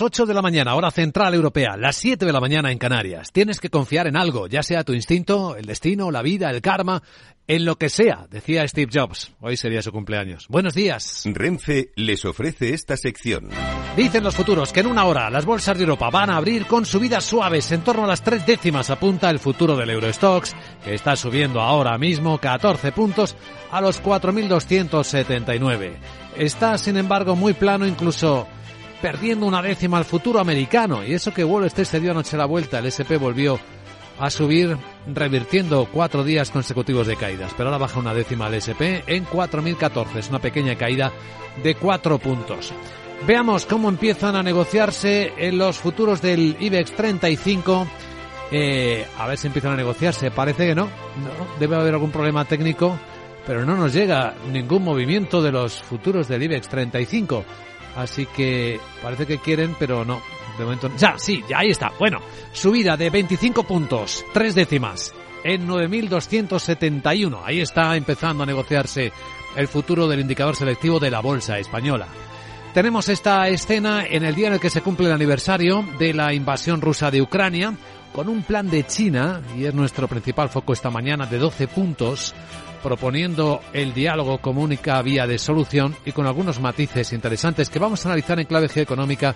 8 de la mañana, hora central europea, las 7 de la mañana en Canarias. Tienes que confiar en algo, ya sea tu instinto, el destino, la vida, el karma, en lo que sea, decía Steve Jobs. Hoy sería su cumpleaños. Buenos días. Renfe les ofrece esta sección. Dicen los futuros que en una hora las bolsas de Europa van a abrir con subidas suaves en torno a las tres décimas apunta el futuro del Eurostox, que está subiendo ahora mismo 14 puntos a los 4.279. Está, sin embargo, muy plano incluso perdiendo una décima al futuro americano. Y eso que Wall Street se dio anoche la vuelta, el SP volvió a subir, revirtiendo cuatro días consecutivos de caídas. Pero ahora baja una décima al SP en 4.014. Es una pequeña caída de cuatro puntos. Veamos cómo empiezan a negociarse en los futuros del IBEX 35. Eh, a ver si empiezan a negociarse. Parece que no. no. Debe haber algún problema técnico. Pero no nos llega ningún movimiento de los futuros del IBEX 35. Así que parece que quieren, pero no. De momento. Ya, sí, ya ahí está. Bueno, subida de 25 puntos, tres décimas, en 9.271. Ahí está empezando a negociarse el futuro del indicador selectivo de la bolsa española. Tenemos esta escena en el día en el que se cumple el aniversario de la invasión rusa de Ucrania, con un plan de China, y es nuestro principal foco esta mañana, de 12 puntos, proponiendo el diálogo como única vía de solución y con algunos matices interesantes que vamos a analizar en clave geoeconómica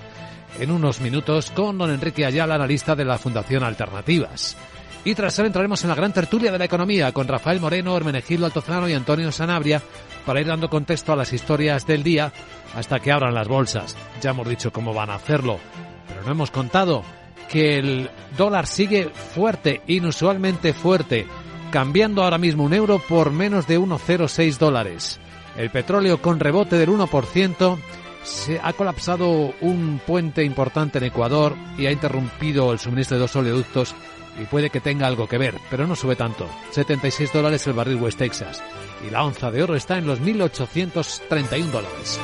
en unos minutos con don Enrique Ayala, analista de la Fundación Alternativas. Y tras él entraremos en la gran tertulia de la economía con Rafael Moreno, Hermenegildo Altozano y Antonio Sanabria para ir dando contexto a las historias del día hasta que abran las bolsas. Ya hemos dicho cómo van a hacerlo, pero no hemos contado que el dólar sigue fuerte, inusualmente fuerte cambiando ahora mismo un euro por menos de 1,06 dólares. El petróleo con rebote del 1%. Se ha colapsado un puente importante en Ecuador y ha interrumpido el suministro de dos oleoductos y puede que tenga algo que ver, pero no sube tanto. 76 dólares el barril West Texas y la onza de oro está en los 1.831 dólares.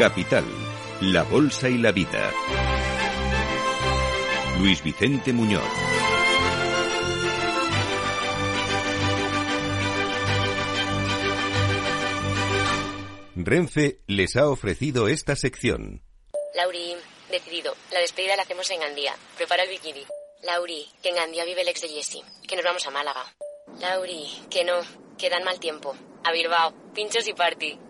Capital, la Bolsa y la Vida. Luis Vicente Muñoz. Renfe les ha ofrecido esta sección. Lauri, decidido. La despedida la hacemos en Gandía. Prepara el bikini. Lauri, que en Gandía vive el ex de Jesse. Que nos vamos a Málaga. Lauri, que no. Que dan mal tiempo. A Bilbao. Pinchos y party.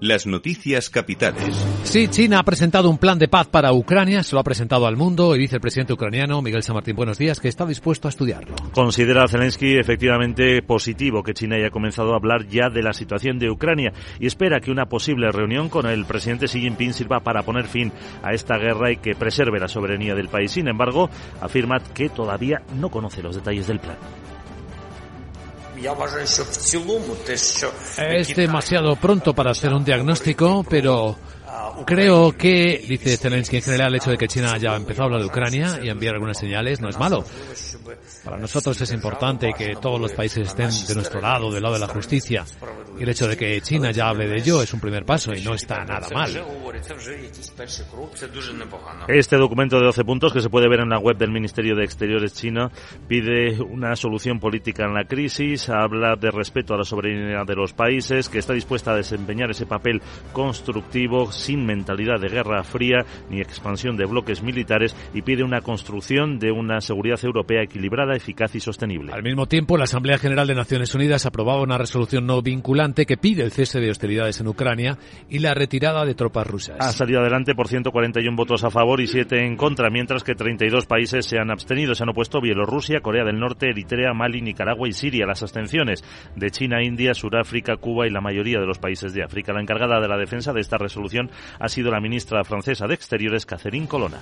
Las noticias capitales. Sí, China ha presentado un plan de paz para Ucrania, se lo ha presentado al mundo y dice el presidente ucraniano Miguel San Martín, buenos días, que está dispuesto a estudiarlo. Considera Zelensky efectivamente positivo que China haya comenzado a hablar ya de la situación de Ucrania y espera que una posible reunión con el presidente Xi Jinping sirva para poner fin a esta guerra y que preserve la soberanía del país. Sin embargo, afirma que todavía no conoce los detalles del plan. Es demasiado pronto para hacer un diagnóstico, pero creo que, dice Zelensky en general, el hecho de que China haya empezado a hablar de Ucrania y enviar algunas señales no es malo. Para nosotros es importante que todos los países estén de nuestro lado, del lado de la justicia. Y el hecho de que China ya hable de ello es un primer paso y no está nada mal. Este documento de 12 puntos que se puede ver en la web del Ministerio de Exteriores chino pide una solución política en la crisis, habla de respeto a la soberanía de los países, que está dispuesta a desempeñar ese papel constructivo sin mentalidad de guerra fría ni expansión de bloques militares y pide una construcción de una seguridad europea equilibrada, eficaz y sostenible. Al mismo tiempo, la Asamblea General de Naciones Unidas aprobaba una resolución no vinculante que pide el cese de hostilidades en Ucrania y la retirada de tropas rusas. Ha salido adelante por 141 votos a favor y 7 en contra, mientras que 32 países se han abstenido. Se han opuesto Bielorrusia, Corea del Norte, Eritrea, Mali, Nicaragua y Siria. Las abstenciones de China, India, Sudáfrica, Cuba y la mayoría de los países de África. La encargada de la defensa de esta resolución ha sido la ministra francesa de Exteriores, Catherine Colonna.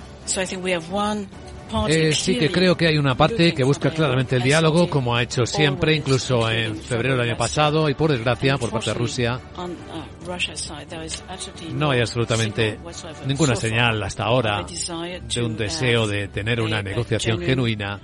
Eh, sí que creo que hay una parte que busca claramente el diálogo, como ha hecho siempre, incluso en febrero del año pasado, y por desgracia, por parte de Rusia, no hay absolutamente ninguna señal hasta ahora de un deseo de tener una negociación genuina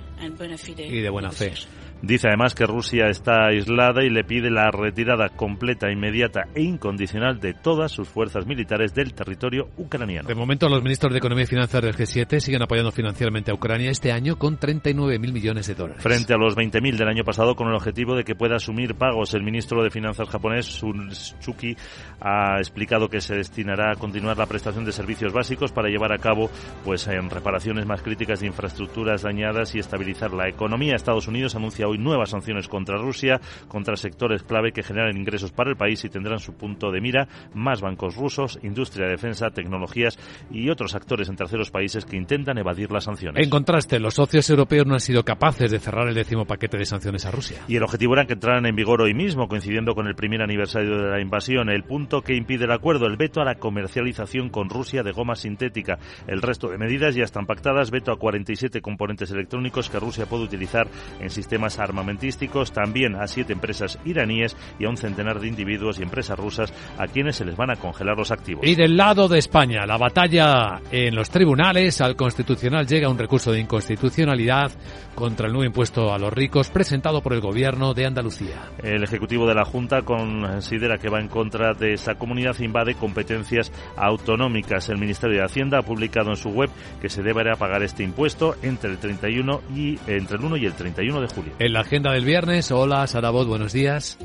y de buena fe. Dice además que Rusia está aislada y le pide la retirada completa, inmediata e incondicional de todas sus fuerzas militares del territorio ucraniano. De momento, los ministros de Economía y Finanzas del G7 siguen apoyando financieramente a Ucrania este año con 39.000 millones de dólares. Frente a los 20.000 del año pasado, con el objetivo de que pueda asumir pagos. El ministro de Finanzas japonés, Sun Tsuki, ha explicado que se destinará a continuar la prestación de servicios básicos para llevar a cabo pues en reparaciones más críticas de infraestructuras dañadas y estabilizar la economía. Estados Unidos anuncia hoy nuevas sanciones contra Rusia, contra sectores clave que generan ingresos para el país y tendrán su punto de mira más bancos rusos, industria de defensa, tecnologías y otros actores en terceros países que intentan evadir las sanciones. En contraste, los socios europeos no han sido capaces de cerrar el décimo paquete de sanciones a Rusia. Y el objetivo era que entraran en vigor hoy mismo, coincidiendo con el primer aniversario de la invasión. El punto que impide el acuerdo, el veto a la comercialización con Rusia de goma sintética. El resto de medidas ya están pactadas, veto a 47 componentes electrónicos que Rusia puede utilizar en sistemas armamentísticos, también a siete empresas iraníes y a un centenar de individuos y empresas rusas a quienes se les van a congelar los activos. Y del lado de España, la batalla en los tribunales, al Constitucional llega un recurso de inconstitucionalidad contra el nuevo impuesto a los ricos presentado por el Gobierno de Andalucía. El Ejecutivo de la Junta considera que va en contra de esa comunidad e invade competencias autonómicas. El Ministerio de Hacienda ha publicado en su web que se deberá pagar este impuesto entre el 31 y entre el 1 y el 31 de julio. En la agenda del viernes, hola Sarabot, buenos días.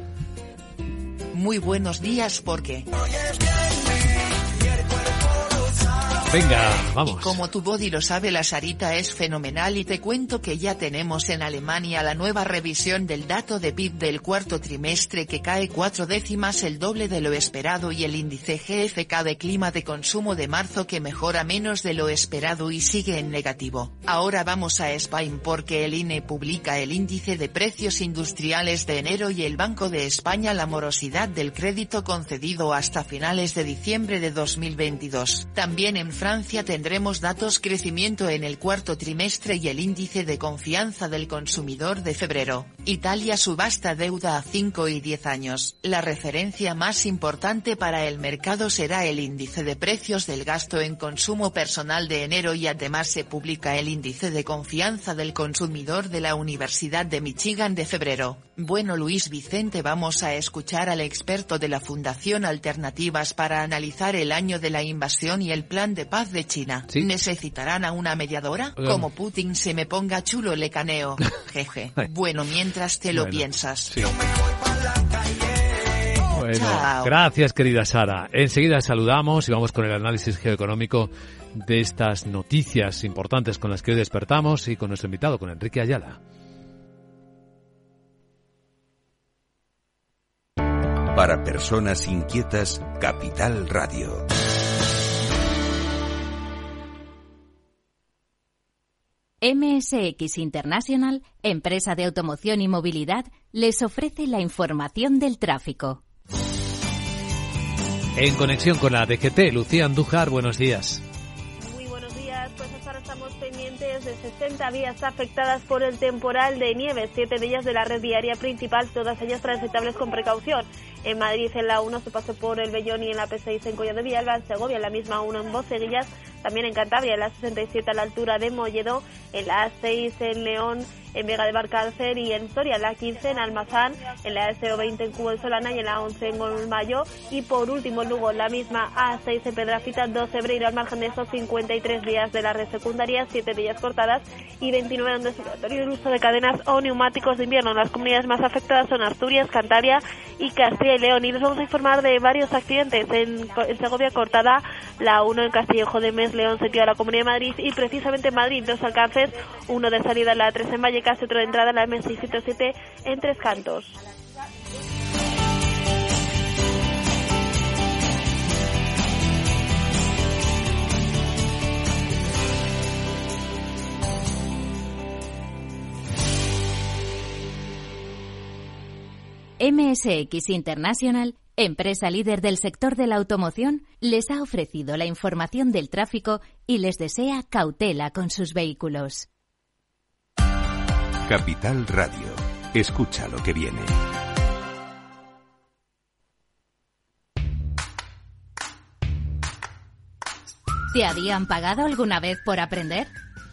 Muy buenos días porque... Venga, vamos. Y como tu body lo sabe, la Sarita es fenomenal y te cuento que ya tenemos en Alemania la nueva revisión del dato de PIB del cuarto trimestre que cae cuatro décimas el doble de lo esperado y el índice GFK de clima de consumo de marzo que mejora menos de lo esperado y sigue en negativo. Ahora vamos a Spain porque el INE publica el índice de precios industriales de enero y el Banco de España la morosidad del crédito concedido hasta finales de diciembre de 2022. También en Francia tendremos datos crecimiento en el cuarto trimestre y el índice de confianza del consumidor de febrero. Italia subasta deuda a 5 y 10 años. La referencia más importante para el mercado será el índice de precios del gasto en consumo personal de enero y además se publica el índice de confianza del consumidor de la Universidad de Michigan de febrero. Bueno Luis Vicente vamos a escuchar al experto de la Fundación Alternativas para analizar el año de la invasión y el plan de paz de China. ¿Sí? ¿Necesitarán a una mediadora? Um. Como Putin se me ponga chulo le caneo. Jeje. Bueno mientras te lo Bueno, piensas. sí. Bueno, Chao. gracias querida Sara. Enseguida saludamos y vamos con el análisis geoeconómico de estas noticias importantes con las que hoy despertamos y con nuestro invitado, con Enrique Ayala. Para personas inquietas, Capital Radio. MSX International, empresa de automoción y movilidad, les ofrece la información del tráfico. En conexión con la DGT, Lucía Andújar, buenos días. Muy buenos días, pues hasta ahora estamos pendientes de 60 vías afectadas por el temporal de nieve, siete de ellas de la red viaria principal, todas ellas transitables con precaución. En Madrid en la 1 se pasó por el Bellón y en la P6 en Collado de Villalba, en Segovia en la misma 1 en Boceguillas, también en Cantabria en la 67 a la altura de Molledo, en la A6 en León, en Vega de Barcárcel y en Soria, la 15 en Almazán, en la SO20 en Cubo de Solana y en la 11 en Golmayo y por último en la misma A6 en Pedrafita, 12 Breiro al margen de esos 53 vías de la red secundaria, 7 de ellas cortadas y 29 donde obligatorio el uso de cadenas o neumáticos de invierno. Las comunidades más afectadas son Asturias, Cantabria y Castilla y León. Y les vamos a informar de varios accidentes. En, Segovia cortada, la 1 en Castillejo de Mes, León sentido a la Comunidad de Madrid y precisamente en Madrid dos alcances, uno de salida la 3 en Vallecas de entrada en la M607 en Tres Cantos. MSX International, empresa líder del sector de la automoción, les ha ofrecido la información del tráfico y les desea cautela con sus vehículos. Capital Radio. Escucha lo que viene. ¿Te habían pagado alguna vez por aprender?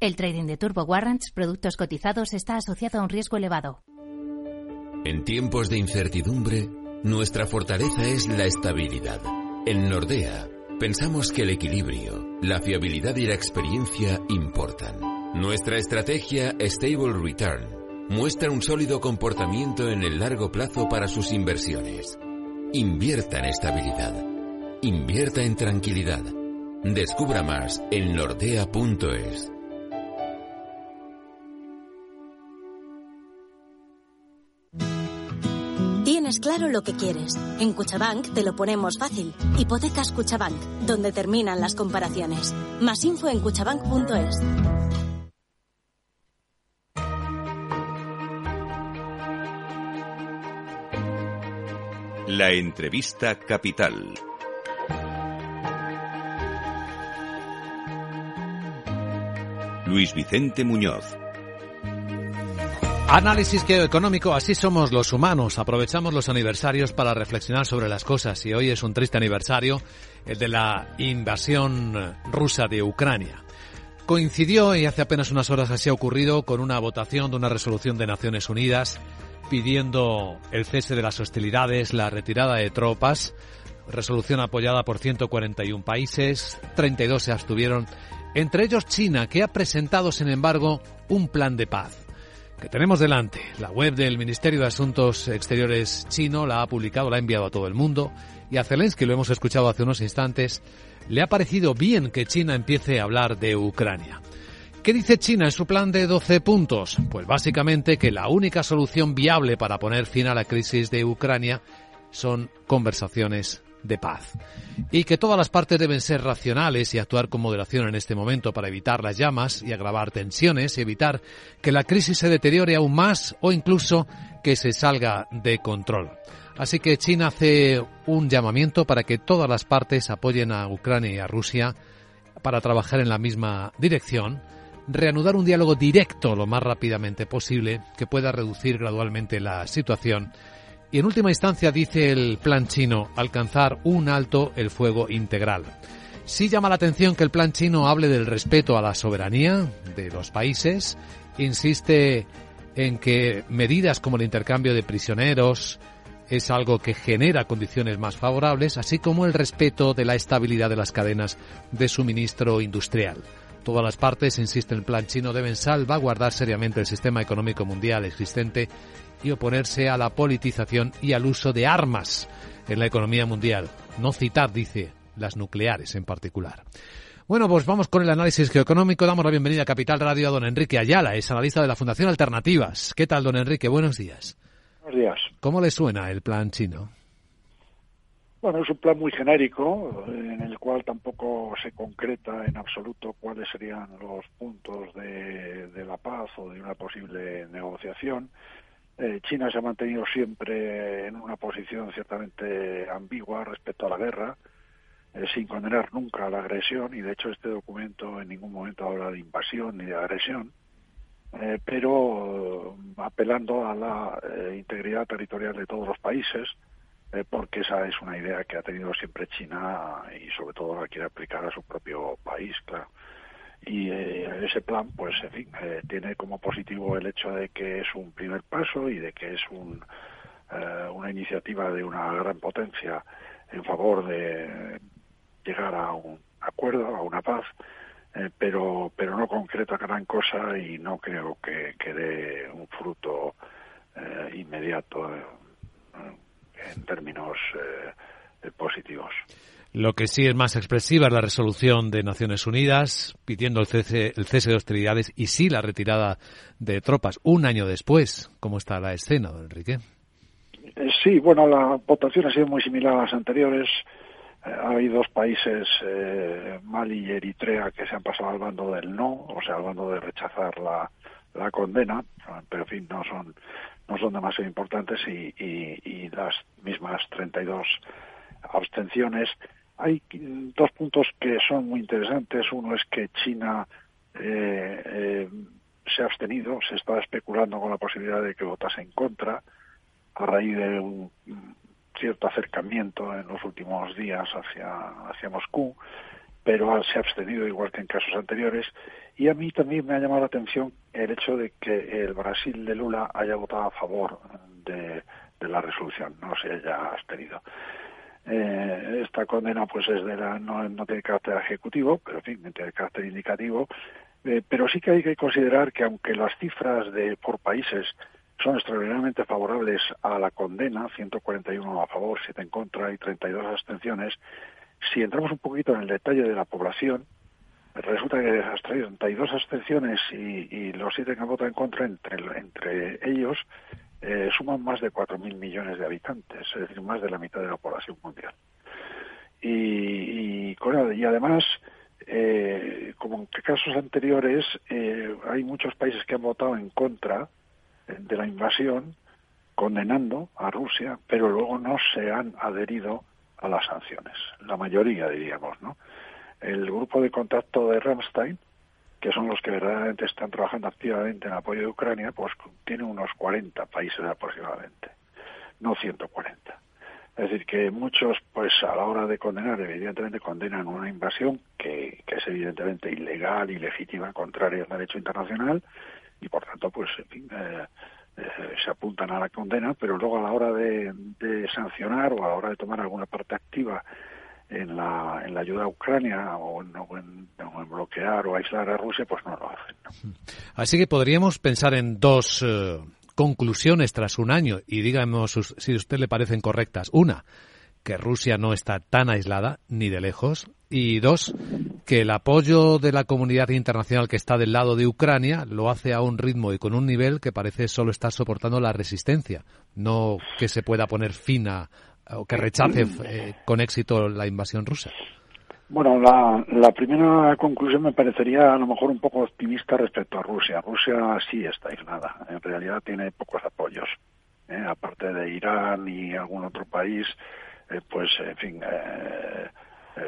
El trading de Turbo Warrants, productos cotizados, está asociado a un riesgo elevado. En tiempos de incertidumbre, nuestra fortaleza es la estabilidad. En Nordea, pensamos que el equilibrio, la fiabilidad y la experiencia importan. Nuestra estrategia Stable Return muestra un sólido comportamiento en el largo plazo para sus inversiones. Invierta en estabilidad. Invierta en tranquilidad. Descubra más en nordea.es. Tienes claro lo que quieres. En Cuchabank te lo ponemos fácil. Hipotecas Cuchabank, donde terminan las comparaciones. Más info en cuchabank.es. La entrevista capital. Luis Vicente Muñoz. Análisis geoeconómico, así somos los humanos. Aprovechamos los aniversarios para reflexionar sobre las cosas y hoy es un triste aniversario, el de la invasión rusa de Ucrania. Coincidió, y hace apenas unas horas así ha ocurrido, con una votación de una resolución de Naciones Unidas pidiendo el cese de las hostilidades, la retirada de tropas, resolución apoyada por 141 países, 32 se abstuvieron, entre ellos China, que ha presentado, sin embargo, un plan de paz que tenemos delante. La web del Ministerio de Asuntos Exteriores chino la ha publicado, la ha enviado a todo el mundo y a Zelensky, lo hemos escuchado hace unos instantes, le ha parecido bien que China empiece a hablar de Ucrania. ¿Qué dice China en su plan de 12 puntos? Pues básicamente que la única solución viable para poner fin a la crisis de Ucrania son conversaciones de paz. Y que todas las partes deben ser racionales y actuar con moderación en este momento para evitar las llamas y agravar tensiones y evitar que la crisis se deteriore aún más o incluso que se salga de control. Así que China hace un llamamiento para que todas las partes apoyen a Ucrania y a Rusia para trabajar en la misma dirección, reanudar un diálogo directo lo más rápidamente posible que pueda reducir gradualmente la situación y en última instancia, dice el plan chino, alcanzar un alto el fuego integral. Sí llama la atención que el plan chino hable del respeto a la soberanía de los países, insiste en que medidas como el intercambio de prisioneros es algo que genera condiciones más favorables, así como el respeto de la estabilidad de las cadenas de suministro industrial. Todas las partes, insiste el plan chino, deben salvaguardar seriamente el sistema económico mundial existente y oponerse a la politización y al uso de armas en la economía mundial. No citar, dice, las nucleares en particular. Bueno, pues vamos con el análisis geoeconómico. Damos la bienvenida a Capital Radio a don Enrique Ayala, es analista de la Fundación Alternativas. ¿Qué tal, don Enrique? Buenos días. Buenos días. ¿Cómo le suena el plan chino? Bueno, es un plan muy genérico, en el cual tampoco se concreta en absoluto cuáles serían los puntos de, de la paz o de una posible negociación. Eh, China se ha mantenido siempre en una posición ciertamente ambigua respecto a la guerra, eh, sin condenar nunca la agresión, y de hecho este documento en ningún momento habla de invasión ni de agresión, eh, pero apelando a la integridad territorial de todos los países, porque esa es una idea que ha tenido siempre China y sobre todo la quiere aplicar a su propio país, claro y eh, ese plan pues en fin eh, tiene como positivo el hecho de que es un primer paso y de que es un, eh, una iniciativa de una gran potencia en favor de llegar a un acuerdo a una paz pero pero no concreta gran cosa y no creo que, que dé un fruto inmediato en términos positivos. Lo que sí es más expresiva es la resolución de Naciones Unidas pidiendo el cese, el cese de hostilidades y sí la retirada de tropas un año después. ¿Cómo está la escena, don Enrique? Eh, sí, bueno, la votación ha sido muy similar a las anteriores. Eh, hay dos países, eh, Mali y Eritrea, que se han pasado al bando del no, o sea, al bando de rechazar la, condena, pero en fin, no son, no son demasiado importantes y, y, y las mismas 32 abstenciones hay dos puntos que son muy interesantes. Uno es que China eh, eh, se ha abstenido, se está especulando con la posibilidad de que votase en contra a raíz de un cierto acercamiento en los últimos días hacia, hacia Moscú, pero se ha abstenido igual que en casos anteriores. Y a mí también me ha llamado la atención el hecho de que el Brasil de Lula haya votado a favor de, de la resolución, no se haya abstenido. Eh, esta condena pues es de la, no, tiene carácter ejecutivo, pero en fin, tiene carácter indicativo. Eh, pero sí que hay que considerar que aunque las cifras de por países son extraordinariamente favorables a la condena, 141 a favor, 7 en contra y 32 abstenciones, si entramos un poquito en el detalle de la población, resulta que las 32 abstenciones y, y los 7 que votan en contra, entre ellos, eh, suman más de 4.000 millones de habitantes, es decir, más de la mitad de la población mundial. Y, y, y además, eh, como en casos anteriores, eh, hay muchos países que han votado en contra eh, de la invasión, condenando a Rusia, pero luego no se han adherido a las sanciones. La mayoría, diríamos, ¿no? El grupo de contacto de Ramstein que son los que verdaderamente están trabajando activamente en apoyo de Ucrania, pues tiene unos 40 países aproximadamente, no 140. Es decir, que muchos, pues a la hora de condenar, evidentemente condenan una invasión que, es evidentemente ilegal, ilegítima, contraria al derecho internacional, y por tanto, pues, en fin, eh, eh, se apuntan a la condena, pero luego a la hora de, de sancionar o a la hora de tomar alguna parte activa en la, en la ayuda a Ucrania o en, bloquear o aislar a Rusia, pues no lo hacen. Así que podríamos pensar en dos eh, conclusiones tras un año y díganos si a usted le parecen correctas. Una, que Rusia no está tan aislada ni de lejos y dos, que el apoyo de la comunidad internacional que está del lado de Ucrania lo hace a un ritmo y con un nivel que parece solo estar soportando la resistencia, no que se pueda poner fin a, o que rechace eh, con éxito la invasión rusa? Bueno, la, la, primera conclusión me parecería a lo mejor un poco optimista respecto a Rusia. Rusia sí está aislada, en realidad tiene pocos apoyos. ¿eh? Aparte de Irán y algún otro país, eh, pues en fin,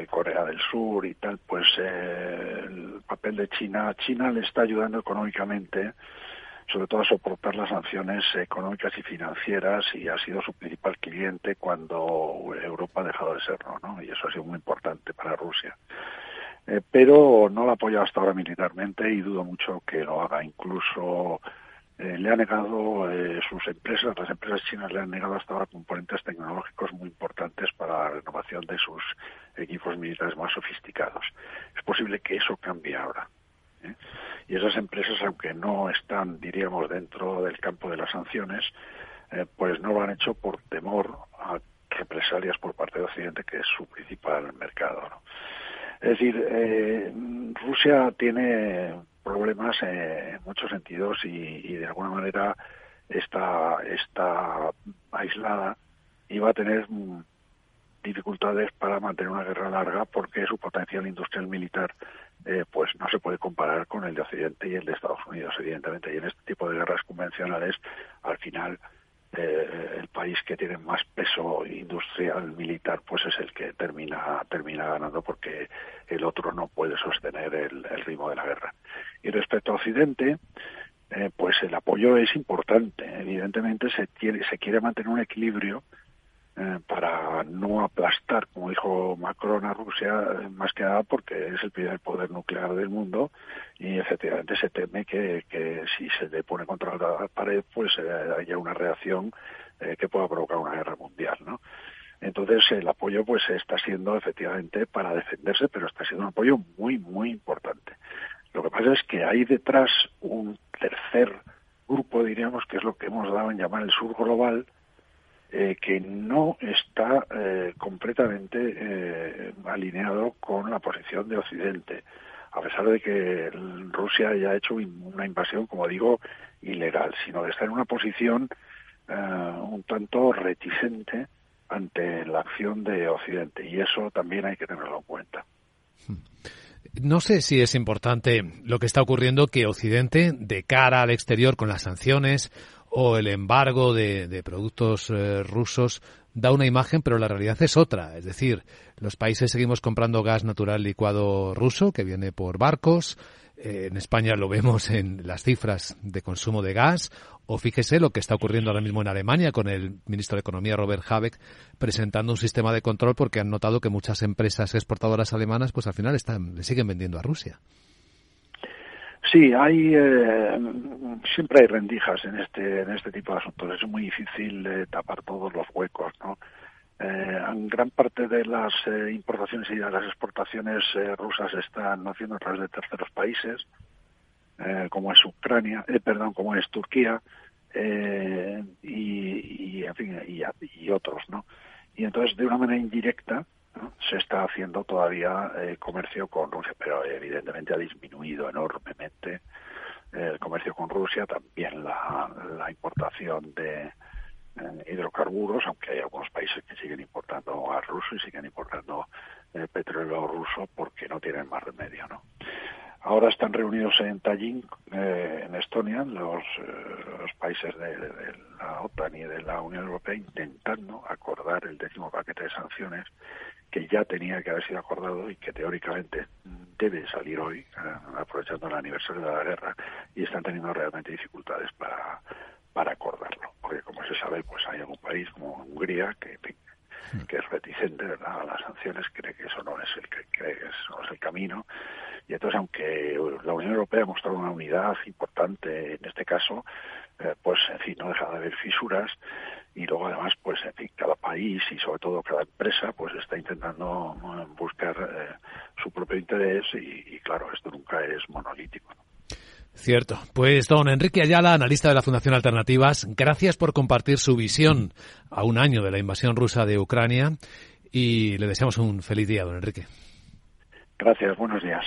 Corea del Sur y tal, pues el papel de China, China le está ayudando económicamente sobre todo a soportar las sanciones económicas y financieras y ha sido su principal cliente cuando Europa ha dejado de serlo, ¿no? Y eso ha sido muy importante para Rusia. Eh, pero no la apoya hasta ahora militarmente y dudo mucho que lo haga. Incluso eh, le ha negado eh, sus empresas, las empresas chinas le han negado hasta ahora componentes tecnológicos muy importantes para la renovación de sus equipos militares más sofisticados. Es posible que eso cambie ahora. ¿eh? Y esas empresas, aunque no están, diríamos, dentro del campo de las sanciones, eh, pues no lo han hecho por temor a represalias por parte de Occidente, que es su principal mercado. Es decir, eh, Rusia tiene problemas en muchos sentidos y, y, de alguna manera está, está aislada y va a tener dificultades para mantener una guerra larga porque su potencial industrial militar eh, pues no se puede comparar con el de Occidente y el de Estados Unidos, evidentemente. Y en este tipo de guerras convencionales, al final, eh, el país que tiene más peso industrial militar, pues es el que termina termina ganando porque el otro no puede sostener el, ritmo de la guerra. Y respecto a Occidente, eh, pues el apoyo es importante. Evidentemente se quiere, se quiere mantener un equilibrio eh, para no aplastar, como dijo Macron a Rusia, eh, más que nada porque es el primer poder nuclear del mundo y efectivamente se teme que, si se le pone contra la pared, pues eh, haya una reacción que pueda provocar una guerra mundial, ¿no? Entonces el apoyo pues está siendo efectivamente para defenderse, pero está siendo un apoyo muy, muy importante. Lo que pasa es que hay detrás un tercer grupo, diríamos, que es lo que hemos dado en llamar el sur global, eh, que no está eh, completamente eh, alineado con la posición de Occidente, a pesar de que Rusia haya hecho una invasión, como digo, ilegal, sino de estar en una posición un tanto reticente ante la acción de Occidente, y eso también hay que tenerlo en cuenta. No sé si es importante lo que está ocurriendo que Occidente, de cara al exterior con las sanciones o el embargo de, productos eh, rusos da una imagen, pero la realidad es otra. Es decir, los países seguimos comprando gas natural licuado ruso que viene por barcos. Eh, en España lo vemos en las cifras de consumo de gas. O fíjese lo que está ocurriendo ahora mismo en Alemania con el ministro de Economía Robert Habeck presentando un sistema de control porque han notado que muchas empresas exportadoras alemanas pues al final están, le siguen vendiendo a Rusia. Sí, hay eh, siempre hay rendijas en este en este tipo de asuntos. Es muy difícil eh, tapar todos los huecos, ¿no? Eh, gran parte de las eh, importaciones y de las exportaciones rusas están haciendo a través de terceros países, como es Ucrania, perdón, como es Turquía y, y, en fin, y otros, ¿no? Y entonces, de una manera indirecta, se está haciendo todavía eh, comercio con Rusia, pero evidentemente ha disminuido enormemente el comercio con Rusia, también la, importación de eh, hidrocarburos, aunque hay algunos países que siguen importando gas ruso y siguen importando eh, petróleo ruso porque no tienen más remedio, ¿no? Ahora están reunidos en Tallinn, en Estonia, los, países de, la OTAN y de la Unión Europea intentando acordar el décimo paquete de sanciones que ya tenía que haber sido acordado y que teóricamente debe salir hoy, eh, aprovechando el aniversario de la guerra, y están teniendo realmente dificultades para, para acordarlo. Porque, como se sabe, pues hay algún país como Hungría que, que es reticente a las sanciones, cree que eso no es el que cree que eso no es el camino. Y entonces, aunque la Unión Europea ha mostrado una unidad importante en este caso, eh, pues en fin, no deja de haber fisuras y luego además pues en fin cada país y sobre todo cada empresa pues está intentando buscar eh, su propio interés y, claro esto nunca es monolítico Cierto. Pues don Enrique Ayala, analista de la Fundación Alternativas, gracias por compartir su visión a un año de la invasión rusa de Ucrania y le deseamos un feliz día, don Enrique. Gracias, buenos días.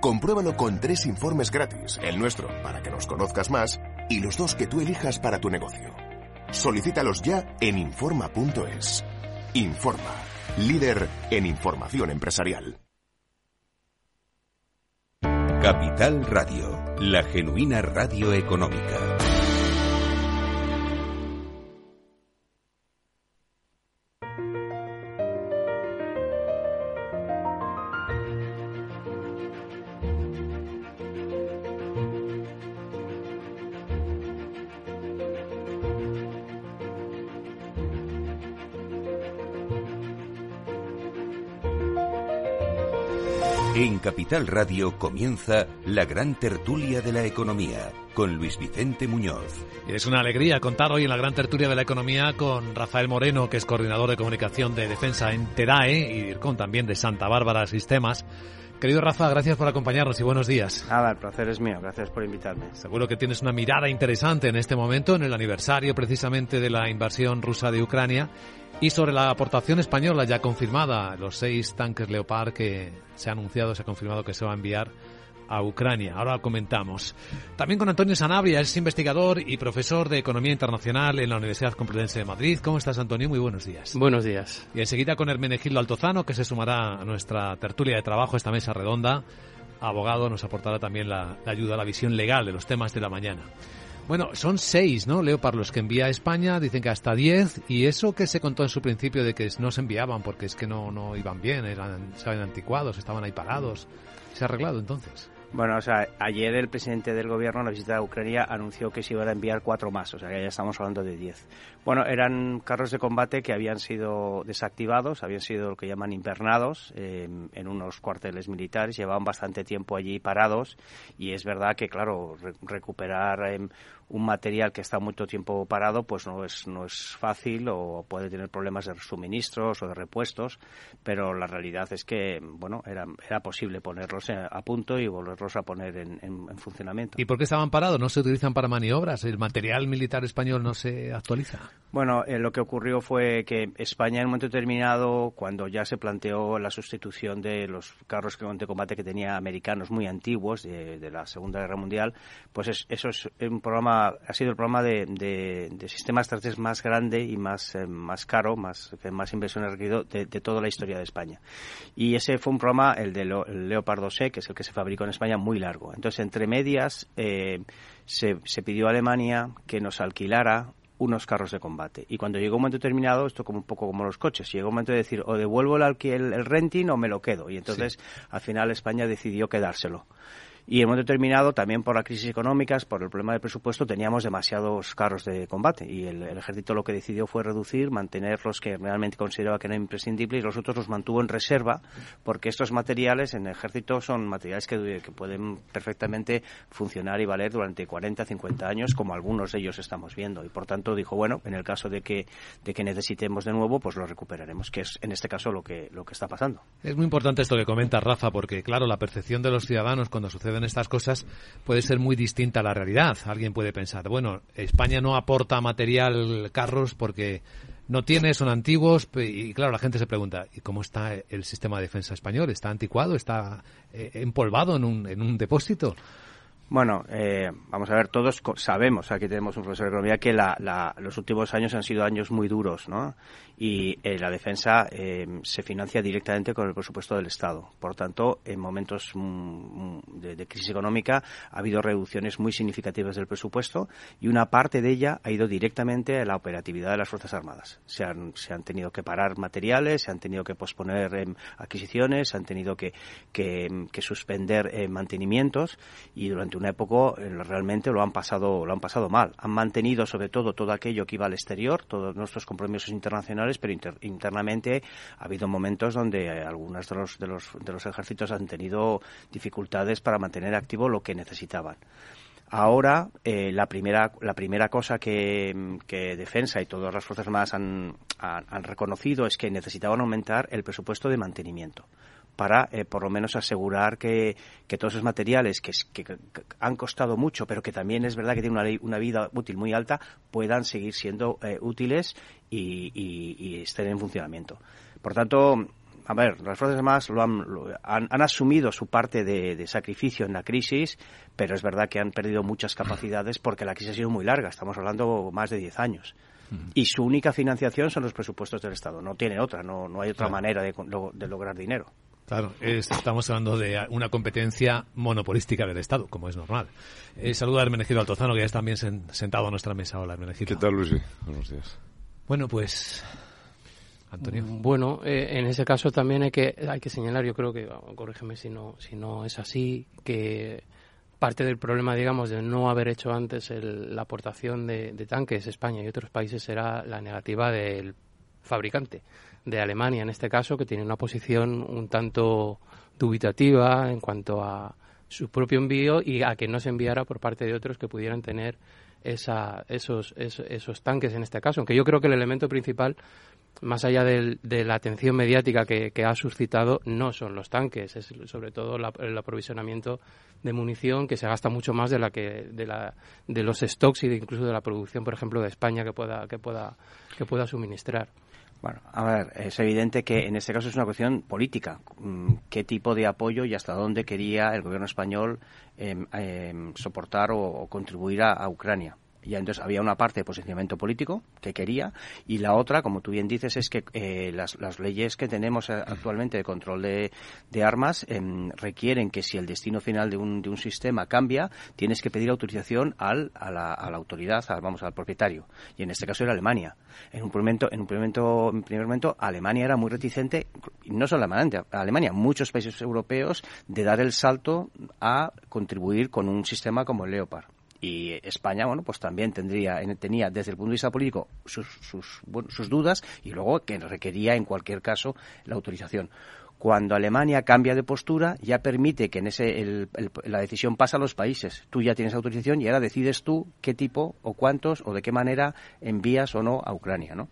Compruébalo con tres informes gratis, el nuestro para que nos conozcas más y los dos que tú elijas para tu negocio. Solicítalos ya en Informa.es. Informa, líder en información empresarial. Capital Radio, la genuina radio económica. Capital Radio comienza la gran tertulia de la economía con Luis Vicente Muñoz. Es una alegría contar hoy en la gran tertulia de la economía con Rafael Moreno, que es coordinador de comunicación de defensa en TEDAE y también de Santa Bárbara Sistemas. Querido Rafa, gracias por acompañarnos y buenos días. Nada, el placer es mío, gracias por invitarme. Seguro que tienes una mirada interesante en este momento, en el aniversario precisamente de la invasión rusa de Ucrania y sobre la aportación española ya confirmada, los seis tanques Leopard que se ha anunciado, se ha confirmado que se va a enviar a Ucrania. Ahora comentamos. También con Antonio Sanabria, es investigador y profesor de Economía Internacional en la Universidad Complutense de Madrid. ¿Cómo estás, Antonio? Muy buenos días. Buenos días. Y enseguida con Hermenegildo Altozano, que se sumará a nuestra tertulia de trabajo, esta mesa redonda. Abogado, nos aportará también la, la ayuda, la visión legal de los temas de la mañana. Bueno, son seis, ¿no, Leopard, los que envía a España? Dicen que hasta diez. Y eso que se contó en su principio de que no se enviaban porque es que no, no iban bien, eran, se habían anticuados, estaban ahí parados. ¿Se ha arreglado entonces? Bueno, o sea, ayer el presidente del gobierno en la visita a Ucrania anunció que se iban a enviar cuatro más, o sea, que ya estamos hablando de diez. Bueno, eran carros de combate que habían sido desactivados, habían sido lo que llaman invernados eh, en unos cuarteles militares, llevaban bastante tiempo allí parados y es verdad que, claro, recuperar eh, un material que está mucho tiempo parado, pues no es, no es fácil o puede tener problemas de suministros o de repuestos, pero la realidad es que, bueno, era, era posible ponerlos a punto y volverlos a poner en, en, funcionamiento. ¿Y por qué estaban parados? ¿No se utilizan para maniobras? ¿El material militar español no se actualiza? Bueno, eh, lo que ocurrió fue que España en un momento determinado, cuando ya se planteó la sustitución de los carros de combate que tenía americanos muy antiguos de, de la Segunda Guerra Mundial, pues es, eso es un programa ha sido el programa de, de, sistemas terrestres más grande y más, eh, más caro, más, más inversión requerido de, toda la historia de España. Y ese fue un programa, el de el Leopardo C, que es el que se fabricó en España, muy largo. Entonces, entre medias, eh, se, se pidió a Alemania que nos alquilara unos carros de combate. Y cuando llegó un momento determinado, esto como un poco como los coches, llegó un momento de decir o devuelvo el, el, el renting o me lo quedo. Y entonces, al final, España decidió quedárselo. Y momento determinado, también por la crisis económicas, por el problema de presupuesto, teníamos demasiados carros de combate. Y el, ejército lo que decidió fue reducir, mantener los que realmente consideraba que eran imprescindibles y los otros los mantuvo en reserva, porque estos materiales en el ejército son materiales que, que pueden perfectamente funcionar y valer durante 40, 50 años, como algunos de ellos estamos viendo. Y por tanto dijo, bueno, en el caso de que, de que necesitemos de nuevo, pues lo recuperaremos, que es en este caso lo que, lo que está pasando. Es muy importante esto que comenta Rafa, porque claro, la percepción de los ciudadanos cuando sucede en estas cosas puede ser muy distinta a la realidad. Alguien puede pensar, bueno, España no aporta material, carros, porque no tiene, son antiguos, y claro, la gente se pregunta, ¿y cómo está el sistema de defensa español? ¿Está anticuado? ¿Está eh, empolvado en un, en un depósito? Bueno, eh, vamos a ver, todos sabemos, aquí tenemos un profesor de economía, que la, los últimos años han sido años muy duros, ¿no? Y eh, la defensa eh, se financia directamente con el presupuesto del Estado. Por tanto, en momentos mm, mm, de, crisis económica ha habido reducciones muy significativas del presupuesto y una parte de ella ha ido directamente a la operatividad de las Fuerzas Armadas. Se han, se han tenido que parar materiales, se han tenido que posponer em, adquisiciones, se han tenido que, que suspender mantenimientos y durante una época eh, realmente lo han pasado lo han pasado mal. Han mantenido sobre todo todo aquello que iba al exterior, todos nuestros compromisos internacionales, pero internamente ha habido momentos donde algunos de los, de los de los ejércitos han tenido dificultades para mantener activo lo que necesitaban. Ahora, eh, la, primera, la primera cosa que, Defensa y todas las Fuerzas Armadas han, reconocido es que necesitaban aumentar el presupuesto de mantenimiento para eh, por lo menos asegurar que, todos esos materiales que, han costado mucho, pero que también es verdad que tienen una, vida útil muy alta, puedan seguir siendo eh, útiles y, estén en funcionamiento. Por tanto, a ver, las Fuerzas Armadas lo han, han, asumido su parte de, sacrificio en la crisis, pero es verdad que han perdido muchas capacidades porque la crisis ha sido muy larga, estamos hablando más de 10 años. Y su única financiación son los presupuestos del Estado, no tiene otra, no, no hay otra manera de, de lograr dinero. Claro, estamos hablando de una competencia monopolística del Estado, como es normal. Eh, saluda a Hermenegildo Altozano, que ya está también sentado a nuestra mesa. Hola, Hermenegildo. ¿Qué tal, Luis? Buenos días. Bueno, pues... Antonio. Mm, bueno, eh, en ese caso también hay que, hay que señalar, yo creo que, corrígeme si no, si no es así, que parte del problema, digamos, de no haber hecho antes la aportación de, de tanques España y otros países era la negativa del fabricante de Alemania, en este caso, que tiene una posición un tanto dubitativa en cuanto a, su propio envío y a que no se enviara por parte de otros que pudieran tener esa, esos, esos, tanques en este caso. Aunque yo creo que el elemento principal, más allá de la atención mediática que, ha suscitado, no son los tanques, es sobre todo el aprovisionamiento de munición que se gasta mucho más de la que de, la, de los stocks y de incluso de la producción, por ejemplo, de España que pueda que pueda que pueda suministrar. Bueno, a ver, es evidente que en este caso es una cuestión política. Mm, ¿Qué tipo de apoyo y hasta dónde quería el gobierno español em, soportar o, contribuir a Ucrania? Ya entonces había una parte de posicionamiento político que quería y la otra, como tú bien dices, es que eh, las, leyes que tenemos eh, actualmente de control de, armas em, requieren que si el destino final de un, de un sistema cambia, tienes que pedir autorización al, a, la, a la autoridad, vamos, al propietario. Y en este caso era Alemania. En un primer momento, en un primer momento, Alemania era muy reticente, y no solo Alemania, Alemania, muchos países europeos, de dar el salto a contribuir con un sistema como el Leopard y España, bueno, pues también tendría, tenía desde el punto de vista político sus, sus, sus dudas y luego que requería en cualquier caso la autorización cuando Alemania cambia de postura, ya permite que en ese la decisión pasa a los países. Tú ya tienes autorización y ahora decides tú qué tipo o cuántos o de qué manera envías o no a Ucrania, ¿no?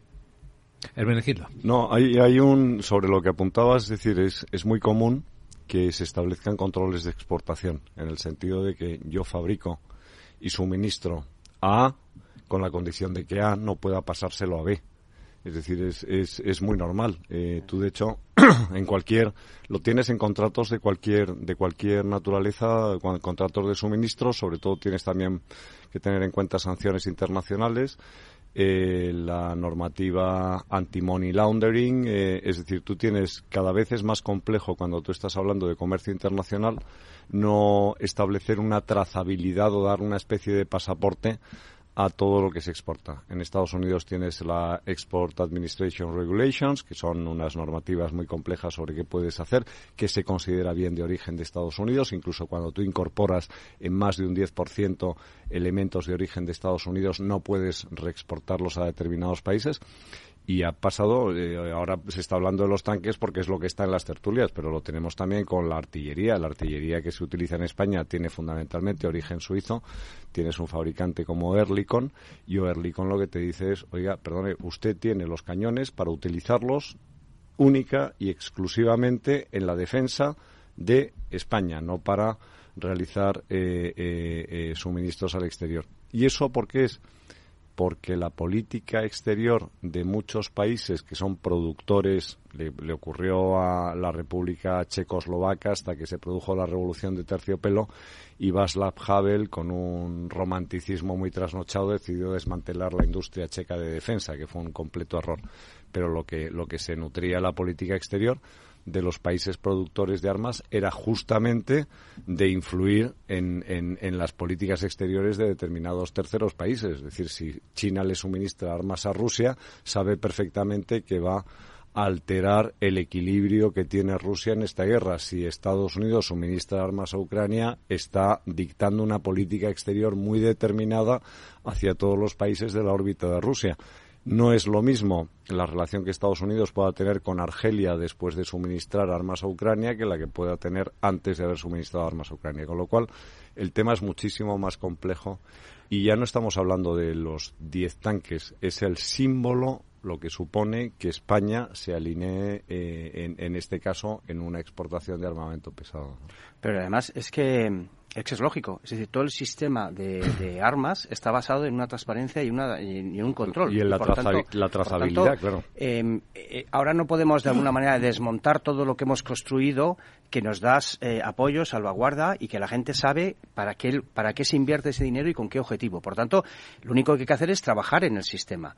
Hermenegildo. No, hay, hay un, sobre lo que apuntabas, es decir, es, es muy común que se establezcan controles de exportación, en el sentido de que yo fabrico y suministro a A con la condición de que A no pueda pasárselo a B. Es decir, es, es, es muy normal. Eh, tú, de hecho, en cualquier, lo tienes en contratos de cualquier, de cualquier naturaleza, contratos de suministro, sobre todo tienes también que tener en cuenta sanciones internacionales, eh, la normativa anti-money laundering, eh, es decir, tú tienes, cada vez es más complejo cuando tú estás hablando de comercio internacional, no establecer una trazabilidad o dar una especie de pasaporte a todo lo que se exporta. En Estados Unidos tienes la Export Administration Regulations, que son unas normativas muy complejas sobre qué puedes hacer, que se considera bien de origen de Estados Unidos, incluso cuando tú incorporas en más de un 10% elementos de origen de Estados Unidos, no puedes reexportarlos a determinados países y ha pasado, eh, ahora se está hablando de los tanques porque es lo que está en las tertulias, pero lo tenemos también con la artillería. La artillería que se utiliza en España tiene fundamentalmente origen suizo. Tienes un fabricante como Erlikon y Erlikon lo que te dice es, oiga, perdone, usted tiene los cañones para utilizarlos única y exclusivamente en la defensa de España, no para realizar eh, eh, suministros al exterior. ¿Y eso por qué es? Porque la política exterior de muchos países que son productores, le, ocurrió a la República Checoslovaca hasta que se produjo la revolución de terciopelo, y Václav Havel, con un romanticismo muy trasnochado, decidió desmantelar la industria checa de defensa, que fue un completo error. Pero lo que, lo que se nutría la política exterior de los países productores de armas era justamente de influir en, en, las políticas exteriores de determinados terceros países. Es decir, si China le suministra armas a Rusia, sabe perfectamente que va a alterar el equilibrio que tiene Rusia en esta guerra. Si Estados Unidos suministra armas a Ucrania, está dictando una política exterior muy determinada hacia todos los países de la órbita de Rusia. No es lo mismo la relación que Estados Unidos pueda tener con Argelia después de suministrar armas a Ucrania que la que pueda tener antes de haber suministrado armas a Ucrania. Con lo cual, el tema es muchísimo más complejo y ya no estamos hablando de los 10 tanques, es el símbolo lo que supone que España se alinee eh, en, este caso en una exportación de armamento pesado. Pero además es que es lógico. Es decir, todo el sistema de, armas está basado en una transparencia y, una, un control. Y en la, trazabilidad, claro. Em, eh, ahora no podemos de alguna manera desmontar todo lo que hemos construido, que nos das eh, apoyo, salvaguarda y que la gente sabe para qué, para qué se invierte ese dinero y con qué objetivo. Por tanto, lo único que hay que hacer es trabajar en el sistema.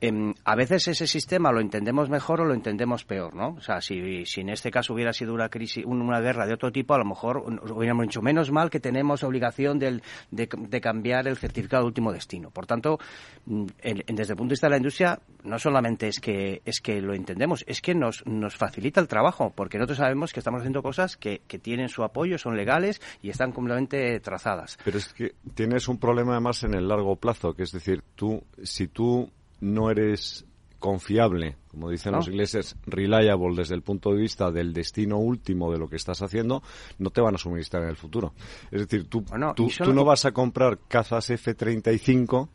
Em, a veces ese sistema lo entendemos mejor o lo entendemos peor, ¿no? O sea, si, si en este caso hubiera sido una crisis, una guerra de otro tipo, a lo mejor hubiéramos dicho menos mal que tenemos obligación de, cambiar el certificado de último destino. Por tanto, mm, desde el punto de vista de la industria, no solamente es que, es que lo entendemos, es que nos, nos facilita el trabajo, porque nosotros sabemos que estamos haciendo cosas que, que tienen su apoyo, son legales y están completamente trazadas. Pero es que tienes un problema además en el largo plazo, que es decir, tú, si tú no eres confiable, como dicen los ingleses, reliable desde el punto de vista del destino último de lo que estás haciendo, no te van a suministrar en el futuro. Es decir, tú, tú, tú no vas a comprar cazas F-35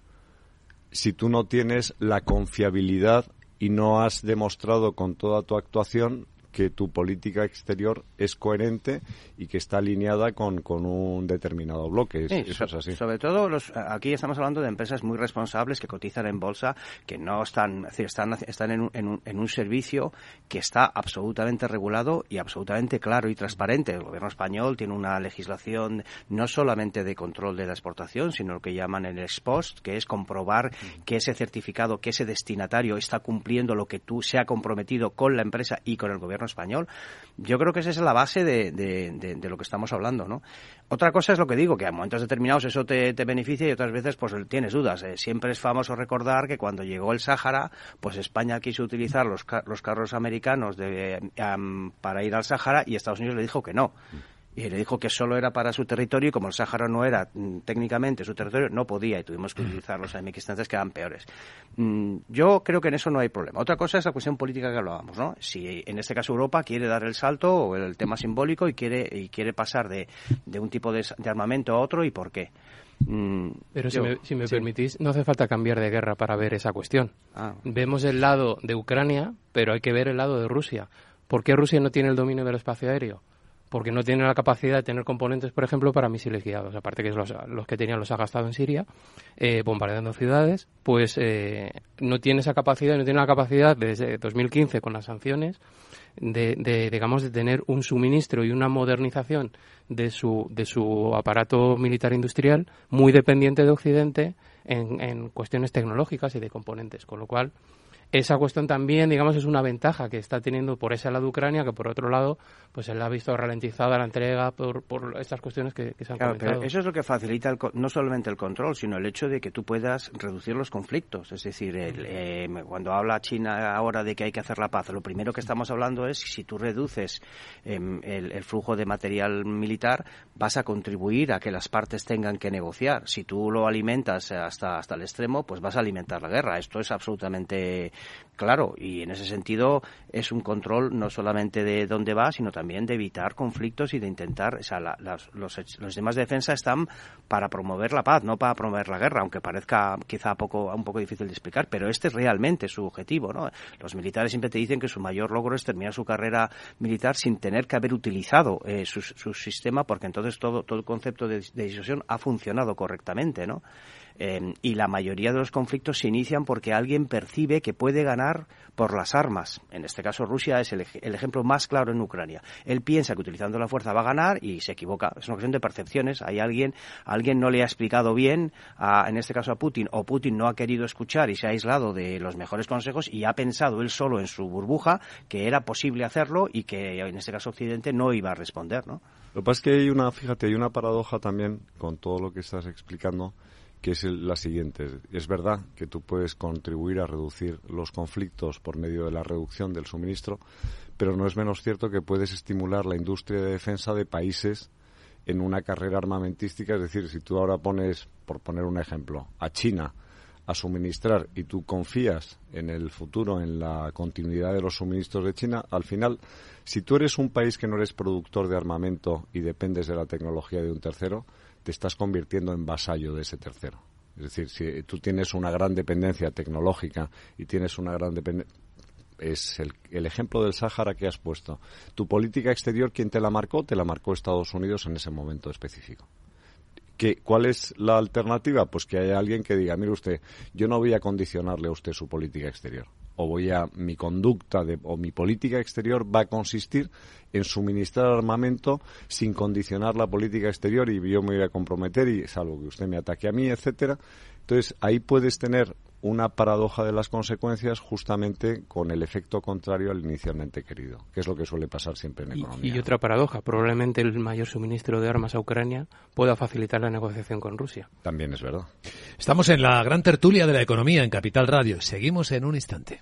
si tú no tienes la confiabilidad y no has demostrado con toda tu actuación que tu política exterior es coherente y que está alineada con, con un determinado bloque. Eso es así. Sobre todo, los, aquí estamos hablando de empresas muy responsables que cotizan en bolsa, que no están, están, están en, un, en, un, en un servicio que está absolutamente regulado y absolutamente claro y transparente. El gobierno español tiene una legislación no solamente de control de la exportación, sino lo que llaman el ex post, que es comprobar que ese certificado, que ese destinatario está cumpliendo lo que tú se ha comprometido con la empresa y con el gobierno español. Yo creo que esa es la base de, lo que estamos hablando, ¿no? Otra cosa es lo que digo, que a momentos determinados eso te, beneficia y otras veces pues tienes dudas. Eh, siempre es famoso recordar que cuando llegó el Sáhara, pues España quiso utilizar los, los carros americanos de, para ir al Sáhara y Estados Unidos le dijo que no y le dijo que solo era para su territorio y como el Sáhara no era mm, técnicamente su territorio, no podía y tuvimos que utilizar los equidistantes que eran peores. Mm, yo creo que en eso no hay problema. Otra cosa es la cuestión política que hablábamos, ¿no? Si en este caso Europa quiere dar el salto o el tema simbólico y quiere, y quiere pasar de, de un tipo de, armamento a otro y por qué. Mm, Pero si, me, si me permitís, no hace falta cambiar de guerra para ver esa cuestión. Ah. Vemos el lado de Ucrania, pero hay que ver el lado de Rusia. ¿Por qué Rusia no tiene el dominio del espacio aéreo? Porque no tiene la capacidad de tener componentes, por ejemplo, para misiles guiados, aparte que los, los que tenían los ha gastado en Siria, eh, bombardeando ciudades, pues eh, no tiene esa capacidad, no tiene la capacidad desde 2015 con las sanciones de, de, digamos, de tener un suministro y una modernización de su, de su aparato militar industrial muy dependiente de Occidente en, en cuestiones tecnológicas y de componentes, con lo cual esa cuestión también, digamos, es una ventaja que está teniendo por ese lado Ucrania, que por otro lado, pues él ha visto ralentizada la entrega por, por estas cuestiones que, se han claro, Pero eso es lo que facilita no solamente el control, sino el hecho de que tú puedas reducir los conflictos. Es decir, eh, cuando habla China ahora de que hay que hacer la paz, lo primero que estamos hablando es si tú reduces em, el, el flujo de material militar, vas a contribuir a que las partes tengan que negociar. Si tú lo alimentas hasta, hasta el extremo, pues vas a alimentar la guerra. Esto es absolutamente claro y en ese sentido es un control no solamente de dónde va, sino también de evitar conflictos y de intentar, o sea, los, los demás de defensa están para promover la paz, no para promover la guerra, aunque parezca quizá poco, un poco difícil de explicar, pero este es realmente su objetivo, ¿no? Los militares siempre te dicen que su mayor logro es terminar su carrera militar sin tener que haber utilizado eh, su, su, sistema, porque entonces todo, todo el concepto de, de disuasión ha funcionado correctamente, ¿no? Eh, y la mayoría de los conflictos se inician porque alguien percibe que puede ganar por las armas. En este caso, Rusia es el, ejemplo más claro en Ucrania. Él piensa que utilizando la fuerza va a ganar y se equivoca. Es una cuestión de percepciones. Hay alguien, alguien no le ha explicado bien, en este caso a Putin, o Putin no ha querido escuchar y se ha aislado de los mejores consejos y ha pensado él solo en su burbuja que era posible hacerlo y que en este caso Occidente no iba a responder, ¿no? Lo que pasa es que hay una, fíjate, hay una paradoja también con todo lo que estás explicando que es la siguiente. Es verdad que tú puedes contribuir a reducir los conflictos por medio de la reducción del suministro, pero no es menos cierto que puedes estimular la industria de defensa de países en una carrera armamentística. Es decir, si tú ahora pones, por poner un ejemplo, a China a suministrar y tú confías en el futuro, en la continuidad de los suministros de China, al final, si tú eres un país que no eres productor de armamento y dependes de la tecnología de un tercero, te estás convirtiendo en vasallo de ese tercero. Es decir, si tú tienes una gran dependencia tecnológica y tienes una gran dependencia es el, el, ejemplo del Sáhara que has puesto. Tu política exterior, ¿quién te la marcó? Te la marcó Estados Unidos en ese momento específico. ¿Qué, ¿Cuál es la alternativa? Pues que haya alguien que diga, mire usted, yo no voy a condicionarle a usted su política exterior o voy a mi conducta de, o mi política exterior va a consistir en suministrar armamento sin condicionar la política exterior y yo me voy a comprometer y salvo que usted me ataque a mí, etcétera. Entonces, ahí puedes tener una paradoja de las consecuencias justamente con el efecto contrario al inicialmente querido, que es lo que suele pasar siempre en economía. Y, otra paradoja, probablemente el mayor suministro de armas a Ucrania pueda facilitar la negociación con Rusia. También es verdad. Estamos en la gran tertulia de la economía en Capital Radio. Seguimos en un instante.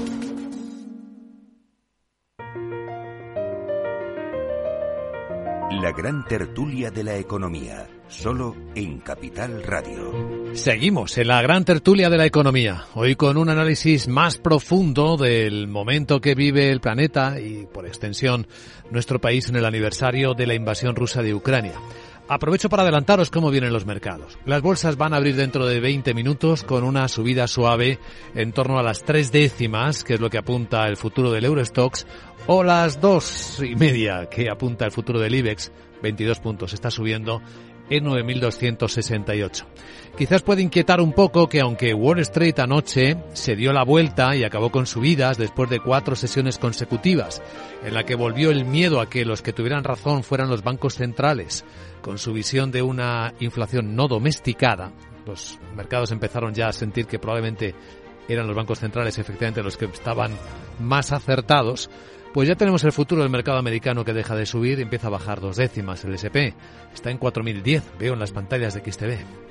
La gran tertulia de la economía, solo en Capital Radio. Seguimos en la gran tertulia de la economía, hoy con un análisis más profundo del momento que vive el planeta y, por extensión, nuestro país en el aniversario de la invasión rusa de Ucrania. Aprovecho para adelantaros cómo vienen los mercados. Las bolsas van a abrir dentro de 20 minutos con una subida suave en torno a las tres décimas, que es lo que apunta el futuro del Eurostox, o las dos y media que apunta el futuro del IBEX, 22 puntos. Está subiendo en 9.268. Quizás puede inquietar un poco que aunque Wall Street anoche se dio la vuelta y acabó con subidas después de cuatro sesiones consecutivas, en la que volvió el miedo a que los que tuvieran razón fueran los bancos centrales, con su visión de una inflación no domesticada, los mercados empezaron ya a sentir que probablemente eran los bancos centrales efectivamente los que estaban más acertados, pues ya tenemos el futuro del mercado americano que deja de subir y empieza a bajar dos décimas. El SP está en 4010, veo en las pantallas de XTV.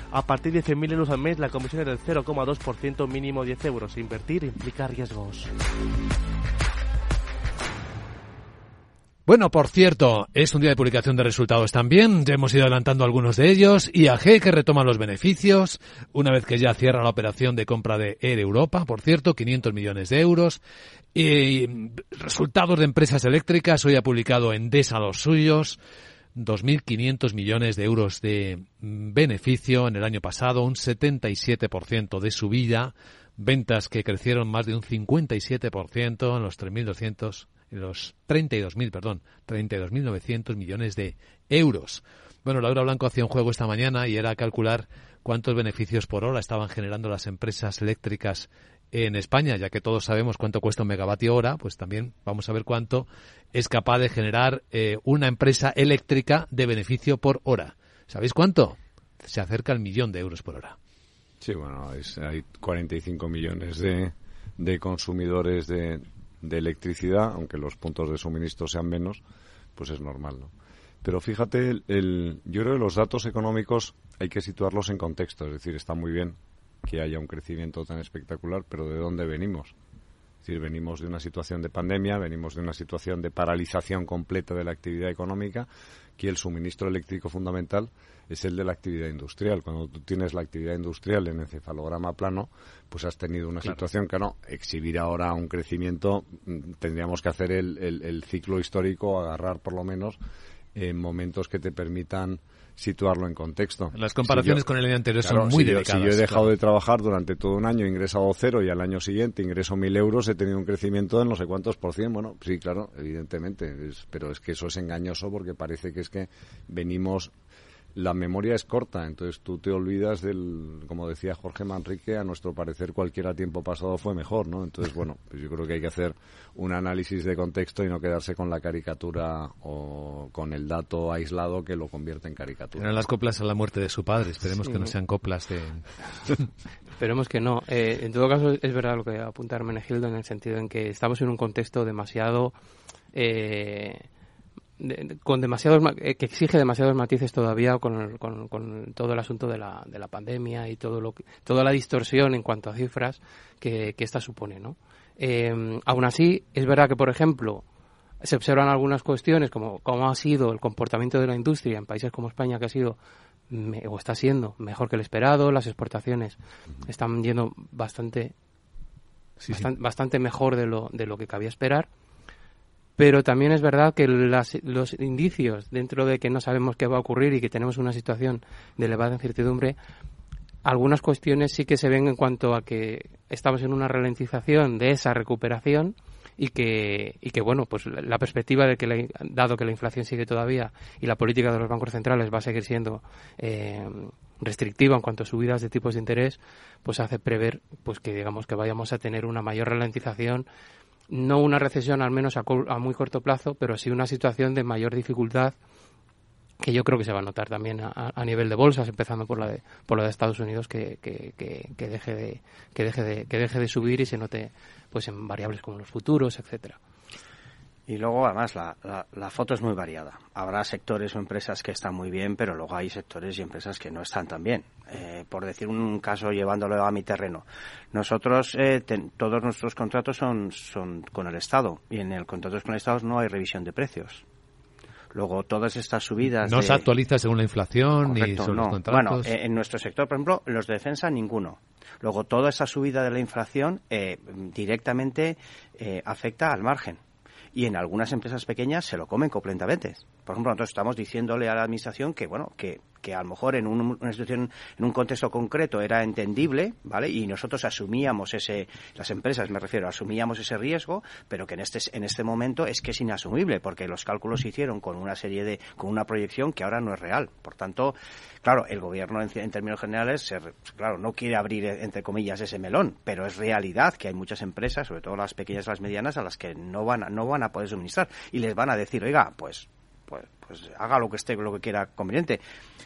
A partir de 100.000 euros al mes, la comisión es del 0,2% mínimo 10 euros. Invertir implica riesgos. Bueno, por cierto, es un día de publicación de resultados también. Ya hemos ido adelantando algunos de ellos. IAG que retoma los beneficios una vez que ya cierra la operación de compra de Air Europa, por cierto, 500 millones de euros. Y resultados de empresas eléctricas. Hoy ha publicado Endesa los suyos. 2.500 millones de euros de beneficio en el año pasado, un 77% de subida, ventas que crecieron más de un 57% en los 3.200, en los 32.000, perdón, 32.900 millones de euros. Bueno, Laura Blanco hacía un juego esta mañana y era calcular cuántos beneficios por hora estaban generando las empresas eléctricas en España, ya que todos sabemos cuánto cuesta un megavatio hora, pues también vamos a ver cuánto es capaz de generar eh, una empresa eléctrica de beneficio por hora. ¿Sabéis cuánto? Se acerca al millón de euros por hora. Sí, bueno, hay 45 millones de, de consumidores de, electricidad, aunque los puntos de suministro sean menos, pues es normal, ¿no? Pero fíjate, el, yo creo que los datos económicos hay que situarlos en contexto, es decir, está muy bien que haya un crecimiento tan espectacular, pero ¿de dónde venimos? Es decir, venimos de una situación de pandemia, venimos de una situación de paralización completa de la actividad económica, que el suministro eléctrico fundamental es el de la actividad industrial. Cuando tú tienes la actividad industrial en encefalograma plano, pues has tenido una situación que no, exhibir ahora un crecimiento, mm, tendríamos que hacer el, el ciclo histórico, agarrar por lo menos en momentos que te permitan situarlo en contexto. Las comparaciones con el año anterior son muy si delicadas. si yo he dejado de trabajar durante todo un año, he ingresado cero y al año siguiente ingreso mil euros, he tenido un crecimiento de no sé cuántos por cien. Bueno, sí, claro, evidentemente, pero es que eso es engañoso porque parece que es que venimos la memoria es corta, entonces tú te olvidas del, como decía Jorge Manrique, a nuestro parecer cualquier tiempo pasado fue mejor, ¿no? Entonces, bueno, pues yo creo que hay que hacer un análisis de contexto y no quedarse con la caricatura o con el dato aislado que lo convierte en caricatura. Eran las coplas a la muerte de su padre, esperemos que no sean coplas de... Esperemos que no. Eh, en todo caso, es verdad lo que apunta Hermenegildo en el sentido en que estamos en un contexto demasiado... Eh, con demasiados eh, que exige demasiados matices todavía con, con, todo el asunto de la, de la pandemia y todo lo que, toda la distorsión en cuanto a cifras que, que esta supone no eh, aún así es verdad que por ejemplo se observan algunas cuestiones como cómo ha sido el comportamiento de la industria en países como España que ha sido o está siendo mejor que el esperado las exportaciones están yendo bastante bastante, bastante mejor de lo de lo que cabía esperar pero también es verdad que los indicios, dentro de que no sabemos qué va a ocurrir y que tenemos una situación de elevada incertidumbre, algunas cuestiones sí que se ven en cuanto a que estamos en una ralentización de esa recuperación y que, y que bueno, pues la perspectiva de que, dado que la inflación sigue todavía y la política de los bancos centrales va a seguir siendo eh, restrictiva en cuanto a subidas de tipos de interés, pues hace prever pues que digamos que vayamos a tener una mayor ralentización no una recesión al menos a, a muy corto plazo, pero sí una situación de mayor dificultad que yo creo que se va a notar también a, nivel de bolsas, empezando por la de, por la de Estados Unidos, que, que, que, deje de, que, deje de, que deje de subir y se note pues en variables como los futuros, etcétera. Y luego, además, la, la, foto es muy variada. Habrá sectores o empresas que están muy bien, pero luego hay sectores y empresas que no están tan bien. Eh, por decir un caso, llevándolo a mi terreno. Nosotros, eh, todos nuestros contratos son, son con el Estado. Y en el contratos con el Estado no hay revisión de precios. Luego, todas estas subidas. No se actualiza según la inflación ni los contratos. Bueno, eh, en nuestro sector, por ejemplo, los de defensa, ninguno. Luego, toda esa subida de la inflación eh, directamente eh, afecta al margen. Y en algunas empresas pequeñas se lo comen completamente. Por ejemplo, nosotros estamos diciéndole a la administración que, bueno, que que a lo mejor en una situación, en un contexto concreto era entendible, ¿vale? Y nosotros asumíamos ese, las empresas me refiero, asumíamos ese riesgo, pero que en este, en este momento es que es inasumible, porque los cálculos se hicieron con una serie de, con una proyección que ahora no es real. Por tanto, claro, el gobierno en, términos generales, claro, no quiere abrir, entre comillas, ese melón, pero es realidad que hay muchas empresas, sobre todo las pequeñas y las medianas, a las que no van a, no van a poder suministrar y les van a decir, oiga, pues pues, pues, haga lo que esté, lo que quiera conveniente.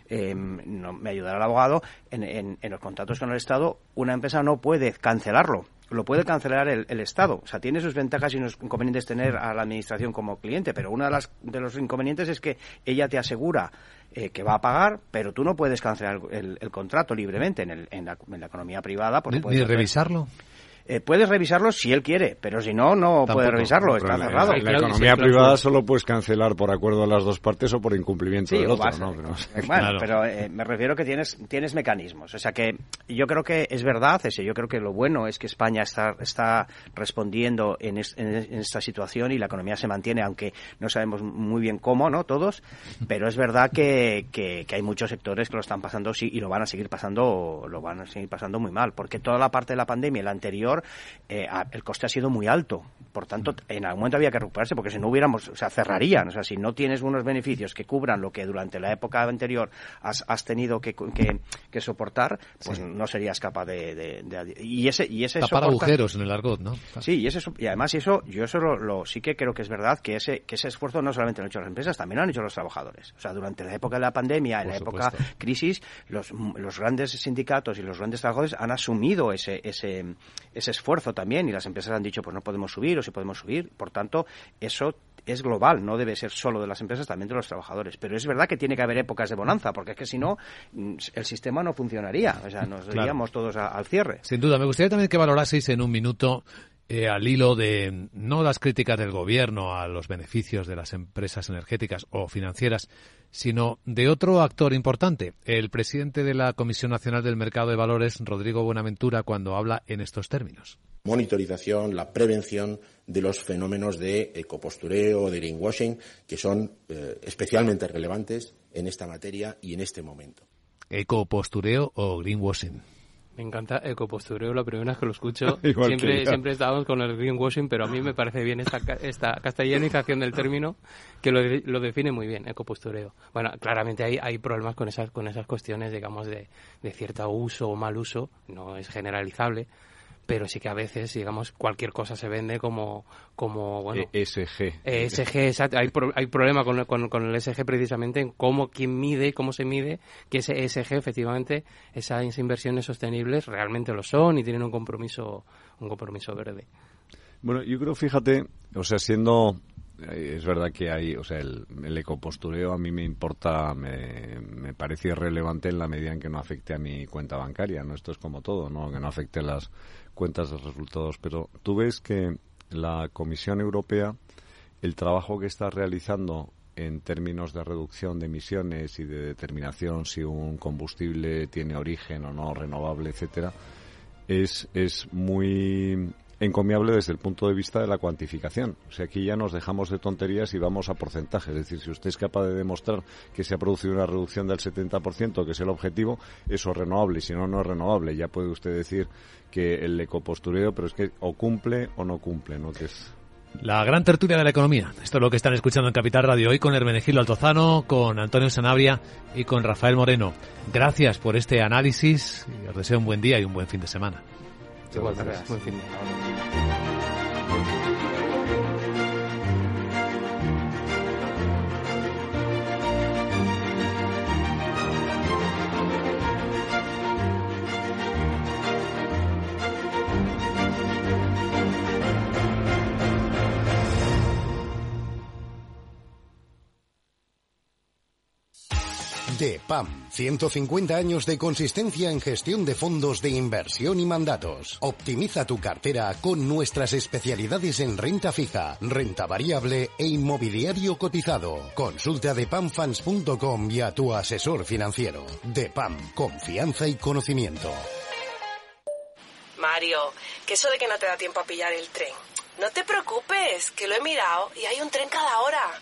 Em, no, me ayudará el abogado. En, en, los contratos con el Estado, una empresa no puede cancelarlo. Lo puede cancelar el, Estado. O sea, tiene sus ventajas y sus inconvenientes tener a la Administración como cliente, pero uno de, las, de los inconvenientes es que ella te asegura eh, que va a pagar, pero tú no puedes cancelar el, contrato libremente en, el, en, la, economía privada. Porque ¿Ni, revisarlo? Eh, puedes revisarlo si él quiere, pero si no, no puedes revisarlo, está cerrado. En la, economía privada solo puedes cancelar por acuerdo de las dos partes o por incumplimiento del otro, ¿no? Pero, bueno, pero eh, me refiero que tienes, tienes mecanismos. O sea que yo creo que es verdad ese. Yo creo que lo bueno es que España está, está respondiendo en, esta situación y la economía se mantiene, aunque no sabemos muy bien cómo, ¿no? Todos. Pero es verdad que, que, hay muchos sectores que lo están pasando sí, y lo van a seguir pasando, lo van a seguir pasando muy mal. Porque toda la parte de la pandemia, la anterior, eh, el coste ha sido muy alto. Por tanto, en algún momento había que recuperarse, porque si no hubiéramos, o sea, cerrarían. O sea, si no tienes unos beneficios que cubran lo que durante la época anterior has, tenido que, que, soportar, pues no serías capaz de, y ese y ese tapar agujeros en el argot, ¿no? Sí, y ese y además eso yo eso lo, sí que creo que es verdad que ese que ese esfuerzo no solamente lo han hecho las empresas, también lo han hecho los trabajadores. O sea, durante la época de la pandemia, en la época crisis, los, los grandes sindicatos y los grandes trabajadores han asumido ese ese ese esfuerzo también y las empresas han dicho pues no podemos subir o si podemos subir. Por tanto, eso es global, no debe ser solo de las empresas, también de los trabajadores. Pero es verdad que tiene que haber épocas de bonanza, porque es que si no, mm, el sistema no funcionaría. O sea, nos iríamos todos al cierre. Sin duda. Me gustaría también que valoraseis en un minuto eh, al hilo de no las críticas del gobierno a los beneficios de las empresas energéticas o financieras, sino de otro actor importante, el presidente de la Comisión Nacional del Mercado de Valores, Rodrigo Buenaventura, cuando habla en estos términos. Monitorización, la prevención de los fenómenos de ecopostureo o de greenwashing, que son eh, especialmente relevantes en esta materia y en este momento. Ecopostureo o greenwashing. Me encanta ecopostureo, la primera vez que lo escucho. siempre, siempre estábamos con el greenwashing, pero a mí me parece bien esta, esta castellanización del término que lo, lo define muy bien, ecopostureo. Bueno, claramente hay, hay problemas con esas, con esas cuestiones, digamos, de, de cierto uso o mal uso, no es generalizable, pero sí que a veces, digamos, cualquier cosa se vende como, como bueno... ESG. ESG, exacto. Hay, hay problema con, con, con, el ESG precisamente en cómo, quién mide, cómo se mide que ese ESG, efectivamente, esas inversiones sostenibles realmente lo son y tienen un compromiso, un compromiso verde. Bueno, yo creo, fíjate, o sea, siendo es verdad que hay, o sea, el, ecopostureo a mí me importa, me, me, parece irrelevante en la medida en que no afecte a mi cuenta bancaria, ¿no? Esto es como todo, ¿no? Que no afecte las cuentas de resultados. Pero tú ves que la Comisión Europea, el trabajo que está realizando en términos de reducción de emisiones y de determinación si un combustible tiene origen o no renovable, etcétera, es, es muy encomiable desde el punto de vista de la cuantificación. O sea, aquí ya nos dejamos de tonterías y vamos a porcentajes. Es decir, si usted es capaz de demostrar que se ha producido una reducción del 70%, que es el objetivo, eso es renovable. Si no, no es renovable. Ya puede usted decir que el ecopostureo, pero es que o cumple o no cumple, ¿no? Es la gran tertulia de la economía. Esto es lo que están escuchando en Capital Radio hoy con Hermenegildo Altozano, con Antonio Sanabria y con Rafael Moreno. Gracias por este análisis y os deseo un buen día y un buen fin de semana. Igual, buen fin de semana. De PAM, 150 años de consistencia en gestión de fondos de inversión y mandatos. Optimiza tu cartera con nuestras especialidades en renta fija, renta variable e inmobiliario cotizado. Consulta de pamfans.com y a tu asesor financiero. De PAM, confianza y conocimiento. Mario, que eso de que no te da tiempo a pillar el tren. No te preocupes, que lo he mirado y hay un tren cada hora.